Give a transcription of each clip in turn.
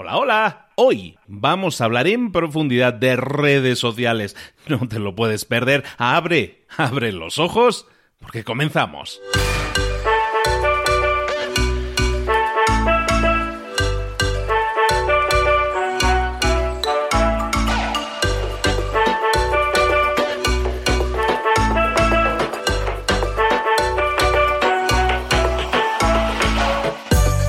Hola, hola. Hoy vamos a hablar en profundidad de redes sociales. No te lo puedes perder. Abre, abre los ojos, porque comenzamos.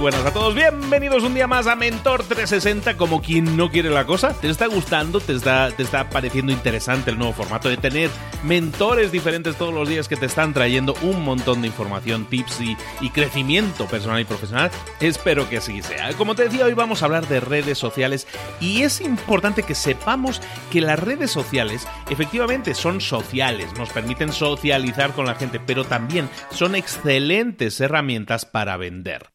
Buenas a todos, bienvenidos un día más a Mentor 360 como quien no quiere la cosa. ¿Te está gustando? ¿Te está, ¿Te está pareciendo interesante el nuevo formato de tener mentores diferentes todos los días que te están trayendo un montón de información, tips y, y crecimiento personal y profesional? Espero que así sea. Como te decía, hoy vamos a hablar de redes sociales y es importante que sepamos que las redes sociales efectivamente son sociales, nos permiten socializar con la gente, pero también son excelentes herramientas para vender.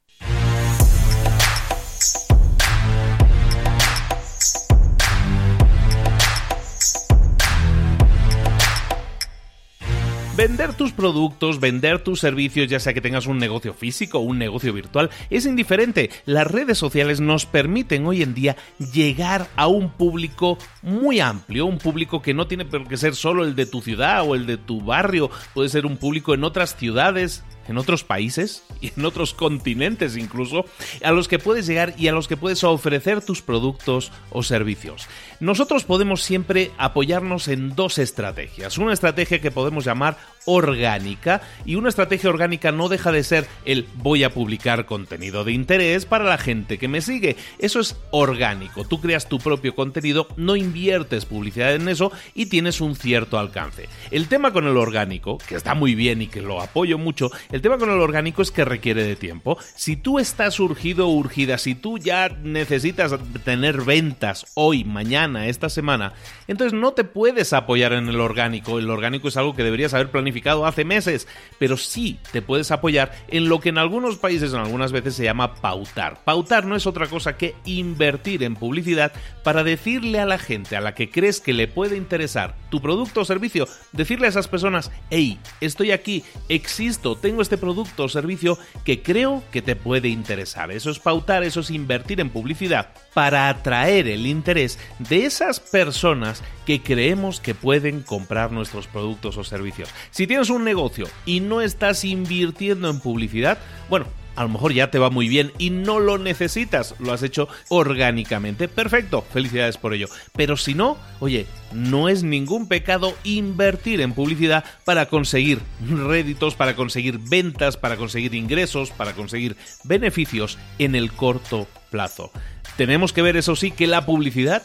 Vender tus productos, vender tus servicios, ya sea que tengas un negocio físico o un negocio virtual, es indiferente. Las redes sociales nos permiten hoy en día llegar a un público muy amplio, un público que no tiene por qué ser solo el de tu ciudad o el de tu barrio, puede ser un público en otras ciudades, en otros países y en otros continentes incluso, a los que puedes llegar y a los que puedes ofrecer tus productos o servicios. Nosotros podemos siempre apoyarnos en dos estrategias. Una estrategia que podemos llamar orgánica y una estrategia orgánica no deja de ser el voy a publicar contenido de interés para la gente que me sigue. Eso es orgánico. Tú creas tu propio contenido, no inviertes publicidad en eso y tienes un cierto alcance. El tema con el orgánico, que está muy bien y que lo apoyo mucho, el tema con el orgánico es que requiere de tiempo. Si tú estás urgido o urgida, si tú ya necesitas tener ventas hoy, mañana, esta semana, entonces no te puedes apoyar en el orgánico. El orgánico es algo que deberías haber planificado hace meses, pero sí te puedes apoyar en lo que en algunos países, en algunas veces se llama pautar. Pautar no es otra cosa que invertir en publicidad para decirle a la gente a la que crees que le puede interesar tu producto o servicio, decirle a esas personas, hey, estoy aquí, existo, tengo este producto o servicio que creo que te puede interesar. Eso es pautar, eso es invertir en publicidad para atraer el interés de esas personas que creemos que pueden comprar nuestros productos o servicios. Si tienes un negocio y no estás invirtiendo en publicidad, bueno, a lo mejor ya te va muy bien y no lo necesitas, lo has hecho orgánicamente. Perfecto, felicidades por ello. Pero si no, oye, no es ningún pecado invertir en publicidad para conseguir réditos, para conseguir ventas, para conseguir ingresos, para conseguir beneficios en el corto plazo. Tenemos que ver, eso sí, que la publicidad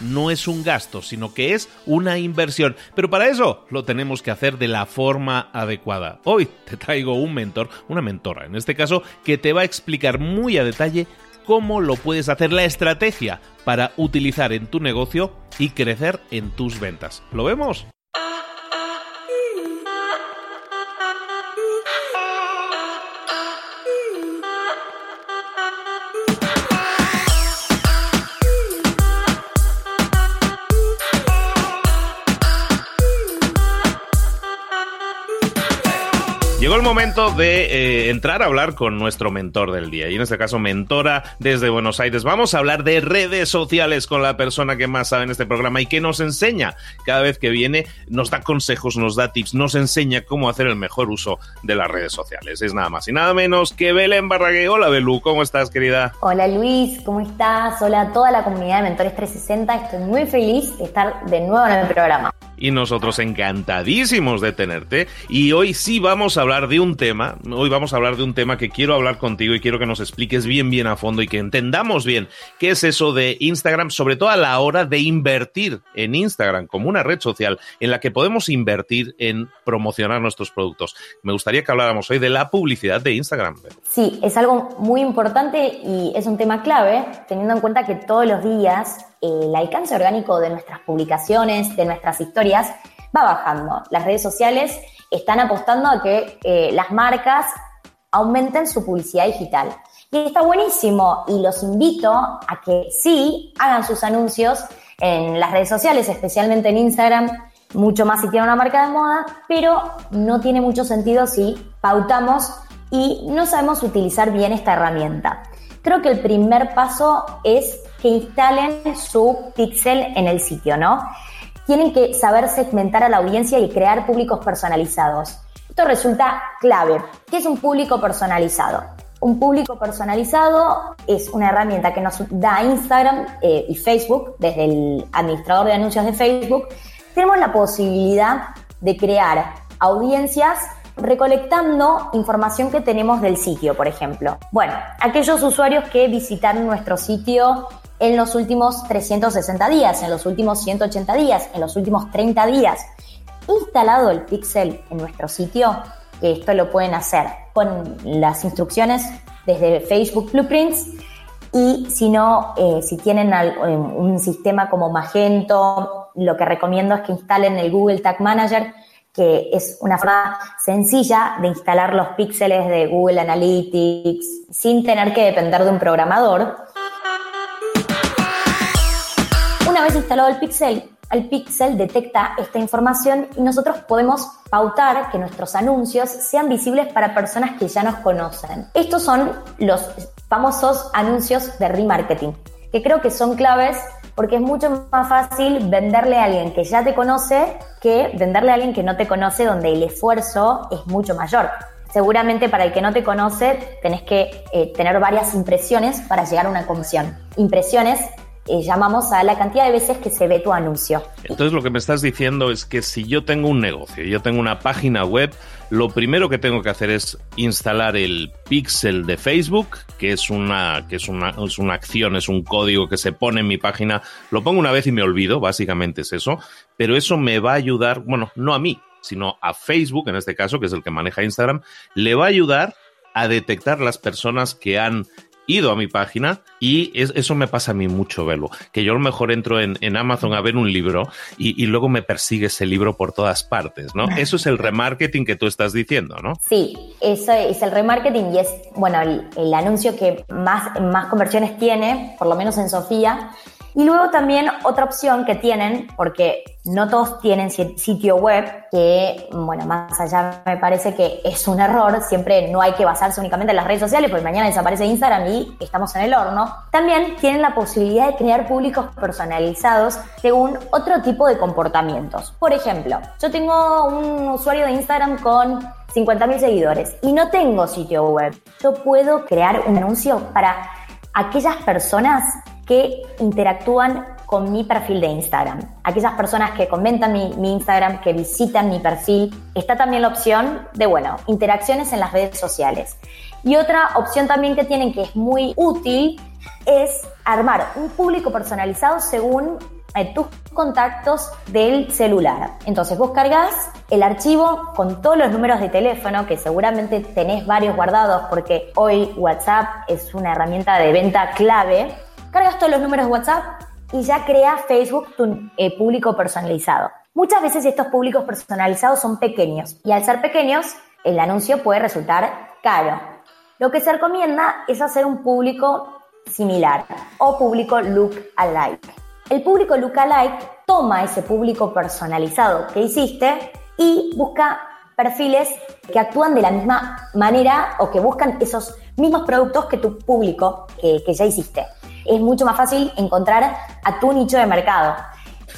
no es un gasto, sino que es una inversión. Pero para eso lo tenemos que hacer de la forma adecuada. Hoy te traigo un mentor, una mentora en este caso, que te va a explicar muy a detalle cómo lo puedes hacer, la estrategia para utilizar en tu negocio y crecer en tus ventas. ¿Lo vemos? Llegó el momento de eh, entrar a hablar con nuestro mentor del día, y en este caso mentora desde Buenos Aires. Vamos a hablar de redes sociales con la persona que más sabe en este programa y que nos enseña cada vez que viene, nos da consejos, nos da tips, nos enseña cómo hacer el mejor uso de las redes sociales. Es nada más y nada menos que Belén Barrague. Hola Belú, ¿cómo estás querida? Hola Luis, ¿cómo estás? Hola a toda la comunidad de Mentores 360. Estoy muy feliz de estar de nuevo en el programa y nosotros encantadísimos de tenerte. Y hoy sí vamos a hablar de un tema, hoy vamos a hablar de un tema que quiero hablar contigo y quiero que nos expliques bien, bien a fondo y que entendamos bien qué es eso de Instagram, sobre todo a la hora de invertir en Instagram como una red social en la que podemos invertir en promocionar nuestros productos. Me gustaría que habláramos hoy de la publicidad de Instagram. Sí, es algo muy importante y es un tema clave, teniendo en cuenta que todos los días el alcance orgánico de nuestras publicaciones, de nuestras historias, va bajando. Las redes sociales están apostando a que eh, las marcas aumenten su publicidad digital. Y está buenísimo y los invito a que sí hagan sus anuncios en las redes sociales, especialmente en Instagram, mucho más si tiene una marca de moda, pero no tiene mucho sentido si pautamos y no sabemos utilizar bien esta herramienta. Creo que el primer paso es que instalen su pixel en el sitio, ¿no? Tienen que saber segmentar a la audiencia y crear públicos personalizados. Esto resulta clave. ¿Qué es un público personalizado? Un público personalizado es una herramienta que nos da Instagram eh, y Facebook, desde el administrador de anuncios de Facebook. Tenemos la posibilidad de crear audiencias recolectando información que tenemos del sitio, por ejemplo. Bueno, aquellos usuarios que visitaron nuestro sitio en los últimos 360 días, en los últimos 180 días, en los últimos 30 días. Instalado el pixel en nuestro sitio, esto lo pueden hacer con las instrucciones desde Facebook Blueprints y si no, eh, si tienen eh, un sistema como Magento, lo que recomiendo es que instalen el Google Tag Manager, que es una forma sencilla de instalar los píxeles de Google Analytics sin tener que depender de un programador una vez instalado el pixel, el pixel detecta esta información y nosotros podemos pautar que nuestros anuncios sean visibles para personas que ya nos conocen. Estos son los famosos anuncios de remarketing, que creo que son claves porque es mucho más fácil venderle a alguien que ya te conoce que venderle a alguien que no te conoce donde el esfuerzo es mucho mayor. Seguramente para el que no te conoce tenés que eh, tener varias impresiones para llegar a una comisión. Impresiones llamamos a la cantidad de veces que se ve tu anuncio. Entonces lo que me estás diciendo es que si yo tengo un negocio, yo tengo una página web, lo primero que tengo que hacer es instalar el pixel de Facebook, que es una, que es una, es una acción, es un código que se pone en mi página, lo pongo una vez y me olvido, básicamente es eso, pero eso me va a ayudar, bueno, no a mí, sino a Facebook, en este caso, que es el que maneja Instagram, le va a ayudar a detectar las personas que han ido a mi página y eso me pasa a mí mucho, Velo, que yo a lo mejor entro en, Amazon a ver un libro y, luego me persigue ese libro por todas partes, ¿no? Eso es el remarketing que tú estás diciendo, ¿no? Sí, eso es el remarketing y es, bueno, el, anuncio que más, más conversiones tiene, por lo menos en Sofía, y luego también otra opción que tienen, porque no todos tienen sitio web, que, bueno, más allá me parece que es un error, siempre no hay que basarse únicamente en las redes sociales, porque mañana desaparece Instagram y estamos en el horno. También tienen la posibilidad de crear públicos personalizados según otro tipo de comportamientos. Por ejemplo, yo tengo un usuario de Instagram con 50.000 seguidores y no tengo sitio web. Yo puedo crear un anuncio para aquellas personas que interactúan con mi perfil de Instagram. Aquellas personas que comentan mi, Instagram, que visitan mi perfil, está también la opción de, bueno, interacciones en las redes sociales. Y otra opción también que tienen que es muy útil es armar un público personalizado según eh, tus contactos del celular. Entonces vos cargas el archivo con todos los números de teléfono, que seguramente tenés varios guardados porque hoy WhatsApp es una herramienta de venta clave cargas todos los números WhatsApp y ya crea Facebook tu eh, público personalizado. Muchas veces estos públicos personalizados son pequeños y al ser pequeños el anuncio puede resultar caro. Lo que se recomienda es hacer un público similar o público look alike. El público look alike toma ese público personalizado que hiciste y busca perfiles que actúan de la misma manera o que buscan esos mismos productos que tu público que, ya hiciste. Es mucho más fácil encontrar a tu nicho de mercado.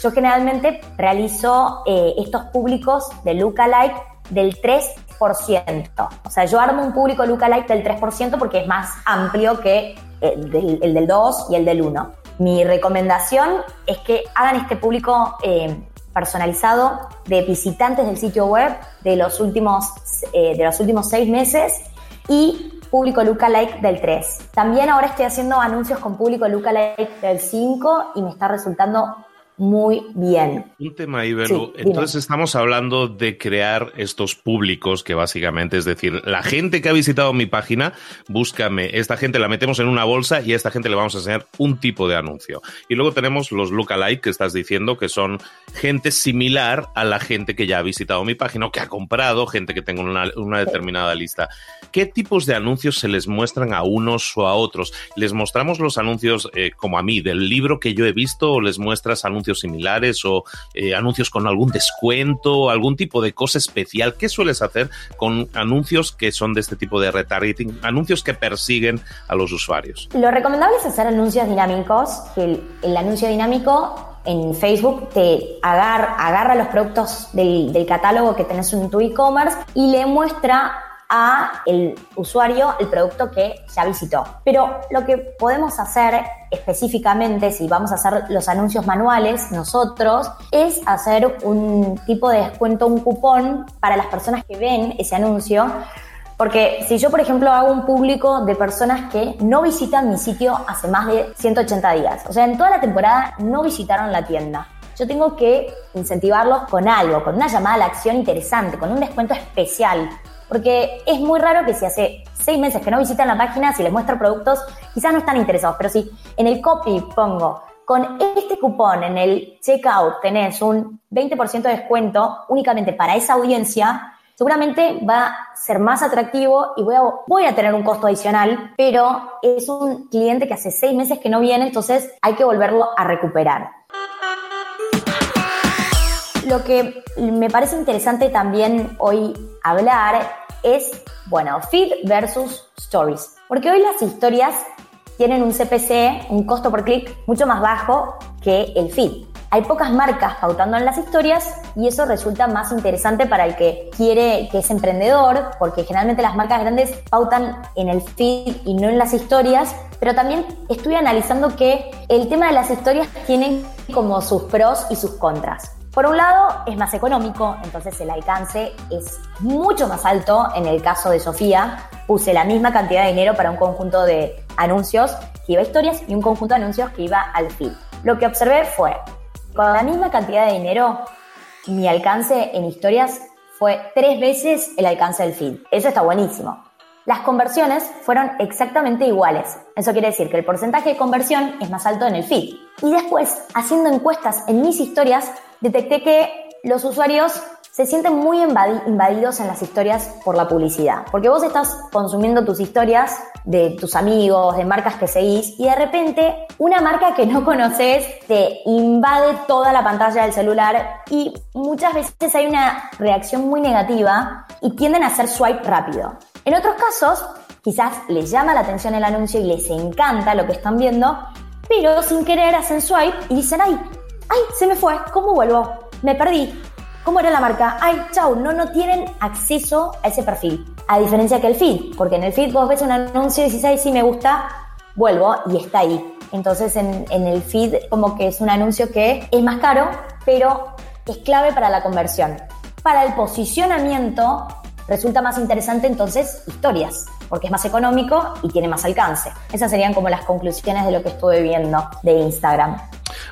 Yo generalmente realizo eh, estos públicos de lookalike del 3%. O sea, yo armo un público lookalike del 3% porque es más amplio que el del, 2 y el del 1. Mi recomendación es que hagan este público eh, personalizado de visitantes del sitio web de los últimos, eh, de los últimos seis meses y público lookalike del 3. También ahora estoy haciendo anuncios con público lookalike del 5 y me está resultando muy bien. Un tema, Ibelu. Entonces estamos hablando de crear estos públicos que básicamente es decir, la gente que ha visitado mi página, búscame, esta gente la metemos en una bolsa y a esta gente le vamos a enseñar un tipo de anuncio. Y luego tenemos los lookalike que estás diciendo que son gente similar a la gente que ya ha visitado mi página o que ha comprado, gente que tenga una, determinada lista. ¿Qué tipos de anuncios se les muestran a unos o a otros? ¿Les mostramos los anuncios eh, como a mí, del libro que yo he visto o les muestras anuncios similares o eh, anuncios con algún descuento, algún tipo de cosa especial. ¿Qué sueles hacer con anuncios que son de este tipo de retargeting, anuncios que persiguen a los usuarios? Lo recomendable es hacer anuncios dinámicos, el, anuncio dinámico en Facebook te agarra, agarra los productos del, del catálogo que tenés en tu e-commerce y le muestra a el usuario el producto que ya visitó. Pero lo que podemos hacer específicamente, si vamos a hacer los anuncios manuales nosotros, es hacer un tipo de descuento, un cupón para las personas que ven ese anuncio. Porque si yo, por ejemplo, hago un público de personas que no visitan mi sitio hace más de 180 días, o sea, en toda la temporada no visitaron la tienda, yo tengo que incentivarlos con algo, con una llamada a la acción interesante, con un descuento especial, porque es muy raro que si hace seis meses que no visitan la página, si les muestro productos, quizás no están interesados, pero si en el copy pongo con este cupón en el checkout tenés un 20% de descuento únicamente para esa audiencia, seguramente va a ser más atractivo y voy a, voy a tener un costo adicional, pero es un cliente que hace seis meses que no viene, entonces hay que volverlo a recuperar. Lo que me parece interesante también hoy hablar es, bueno, feed versus stories. Porque hoy las historias tienen un CPC, un costo por clic, mucho más bajo que el feed. Hay pocas marcas pautando en las historias y eso resulta más interesante para el que quiere, que es emprendedor, porque generalmente las marcas grandes pautan en el feed y no en las historias, pero también estoy analizando que el tema de las historias tiene como sus pros y sus contras. Por un lado, es más económico, entonces el alcance es mucho más alto. En el caso de Sofía, puse la misma cantidad de dinero para un conjunto de anuncios que iba a historias y un conjunto de anuncios que iba al feed. Lo que observé fue, con la misma cantidad de dinero, mi alcance en historias fue tres veces el alcance del feed. Eso está buenísimo. Las conversiones fueron exactamente iguales. Eso quiere decir que el porcentaje de conversión es más alto en el feed. Y después, haciendo encuestas en mis historias, detecté que los usuarios se sienten muy invadidos en las historias por la publicidad. Porque vos estás consumiendo tus historias de tus amigos, de marcas que seguís, y de repente una marca que no conoces te invade toda la pantalla del celular y muchas veces hay una reacción muy negativa y tienden a hacer swipe rápido. En otros casos, quizás les llama la atención el anuncio y les encanta lo que están viendo, pero sin querer hacen swipe y dicen, ay, ¡Ay, se me fue! ¿Cómo vuelvo? Me perdí. ¿Cómo era la marca? ¡Ay, chau! No, no tienen acceso a ese perfil. A diferencia que el feed, porque en el feed vos ves un anuncio y dices, ay, sí me gusta, vuelvo y está ahí. Entonces en, en el feed como que es un anuncio que es más caro, pero es clave para la conversión. Para el posicionamiento resulta más interesante entonces historias, porque es más económico y tiene más alcance. Esas serían como las conclusiones de lo que estuve viendo de Instagram.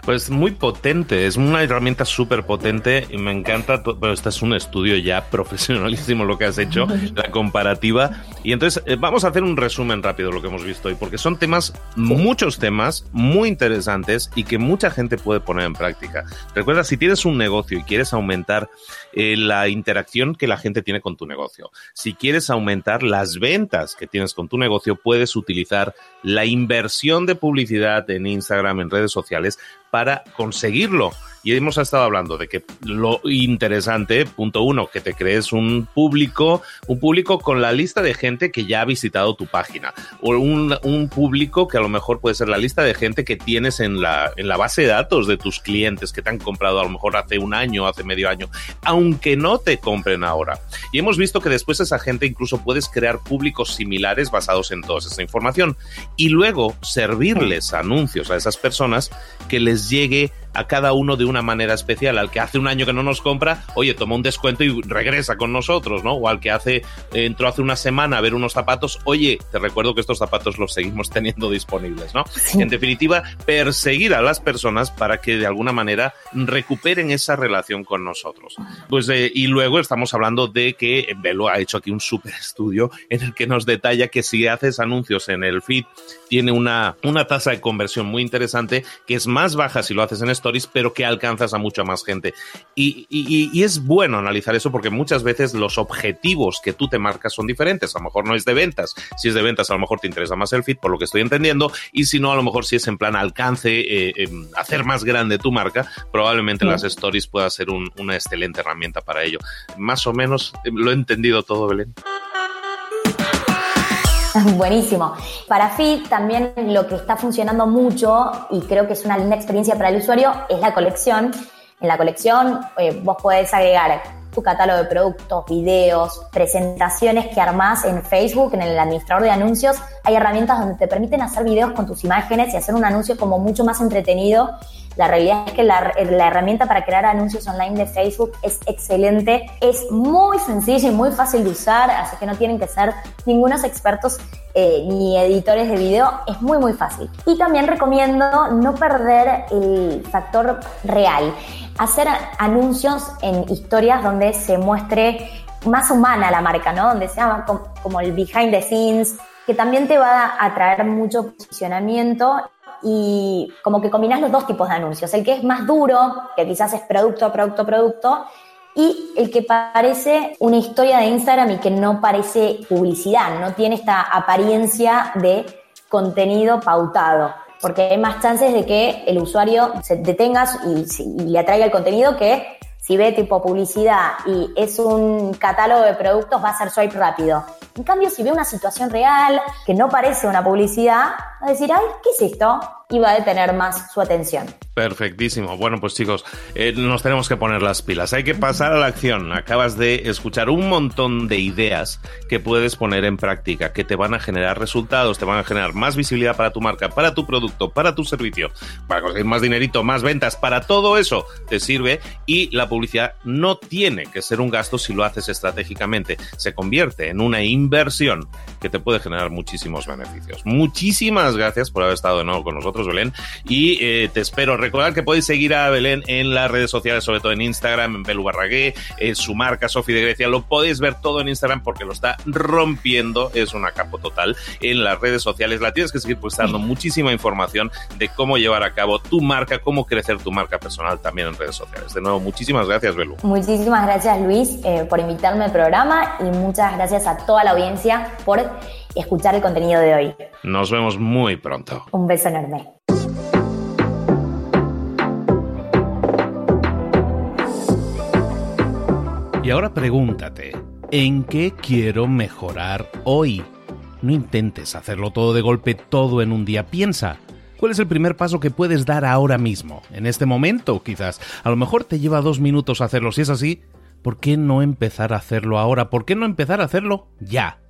Pues muy potente, es una herramienta súper potente y me encanta, pero este es un estudio ya profesionalísimo lo que has hecho, la comparativa. Y entonces eh, vamos a hacer un resumen rápido de lo que hemos visto hoy, porque son temas, muchos temas muy interesantes y que mucha gente puede poner en práctica. Recuerda, si tienes un negocio y quieres aumentar eh, la interacción que la gente tiene con tu negocio, si quieres aumentar las ventas que tienes con tu negocio, puedes utilizar la inversión de publicidad en Instagram, en redes sociales, para conseguirlo. Y hemos estado hablando de que lo interesante, punto uno, que te crees un público, un público con la lista de gente que ya ha visitado tu página, o un, público que a lo mejor puede ser la lista de gente que tienes en la, en la base de datos de tus clientes que te han comprado a lo mejor hace un año, hace medio año, aunque no te compren ahora. Y hemos visto que después esa gente incluso puedes crear públicos similares basados en toda esa información y luego servirles anuncios a esas personas que les llegue a cada uno de una manera especial. Al que hace un año que no nos compra, oye, toma un descuento y regresa con nosotros, ¿no? O al que hace, entró hace una semana a ver unos zapatos, oye, te recuerdo que estos zapatos los seguimos teniendo disponibles, ¿no? En definitiva, perseguir a las personas para que de alguna manera recuperen esa relación con nosotros. Pues, eh, y luego estamos hablando de que Velo ha hecho aquí un súper estudio en el que nos detalla que si haces anuncios en el feed, tiene una, una tasa de conversión muy interesante que es más baja si lo haces en stories, pero que alcanzas a mucha más gente. Y, y, es bueno analizar eso porque muchas veces los objetivos que tú te marcas son diferentes. A lo mejor no es de ventas. Si es de ventas, a lo mejor te interesa más el feed, por lo que estoy entendiendo. Y si no, a lo mejor si es en plan alcance, eh, em, hacer más grande tu marca, probablemente las stories pueda ser una excelente herramienta para ello. Más o menos eh, lo he entendido todo, Belén. Buenísimo. Para Fit también lo que está funcionando mucho y creo que es una linda experiencia para el usuario es la colección. En la colección eh, vos podés agregar tu catálogo de productos, videos, presentaciones que armás en Facebook, en el administrador de anuncios. Hay herramientas donde te permiten hacer videos con tus imágenes y hacer un anuncio como mucho más entretenido la realidad es que la, herramienta para crear anuncios online de Facebook es excelente, es muy sencilla y muy fácil de usar, así que no tienen que ser ningunos expertos eh, ni editores de video, es muy muy fácil. Y también recomiendo no perder el factor real, hacer anuncios en historias donde se muestre más humana la marca, ¿no? Donde sea como el behind the scenes, que también te va a traer mucho posicionamiento y como que combinas los dos tipos de anuncios, el que es más duro, que quizás es producto, producto, producto, y el que parece una historia de Instagram y que no parece publicidad, no tiene esta apariencia de contenido pautado, porque hay más chances de que el usuario se detenga y, y le atraiga el contenido que si ve tipo publicidad y es un catálogo de productos, va a ser swipe rápido. En cambio, si ve una situación real que no parece una publicidad, a decir, ay, ¿qué es esto? Y va a detener más su atención. Perfectísimo. Bueno, pues chicos, eh, nos tenemos que poner las pilas. Hay que pasar a la acción. Acabas de escuchar un montón de ideas que puedes poner en práctica, que te van a generar resultados, te van a generar más visibilidad para tu marca, para tu producto, para tu servicio, para conseguir más dinerito, más ventas, para todo eso te sirve y la publicidad no tiene que ser un gasto si lo haces estratégicamente. Se convierte en una inversión que te puede generar muchísimos beneficios. Muchísimas gracias por haber estado de nuevo con nosotros, Belén, y eh, te espero Recordad que podéis seguir a Belén en las redes sociales, sobre todo en Instagram, en Belu Barragué, en su marca Sofi de Grecia. Lo podéis ver todo en Instagram porque lo está rompiendo. Es una capo total en las redes sociales. La tienes que seguir dando muchísima información de cómo llevar a cabo tu marca, cómo crecer tu marca personal también en redes sociales. De nuevo, muchísimas gracias, Belu. Muchísimas gracias, Luis, eh, por invitarme al programa y muchas gracias a toda la audiencia por escuchar el contenido de hoy. Nos vemos muy pronto. Un beso enorme. Y ahora pregúntate, ¿en qué quiero mejorar hoy? No intentes hacerlo todo de golpe, todo en un día. Piensa, ¿cuál es el primer paso que puedes dar ahora mismo? En este momento, quizás. A lo mejor te lleva dos minutos hacerlo. Si es así, ¿por qué no empezar a hacerlo ahora? ¿Por qué no empezar a hacerlo ya,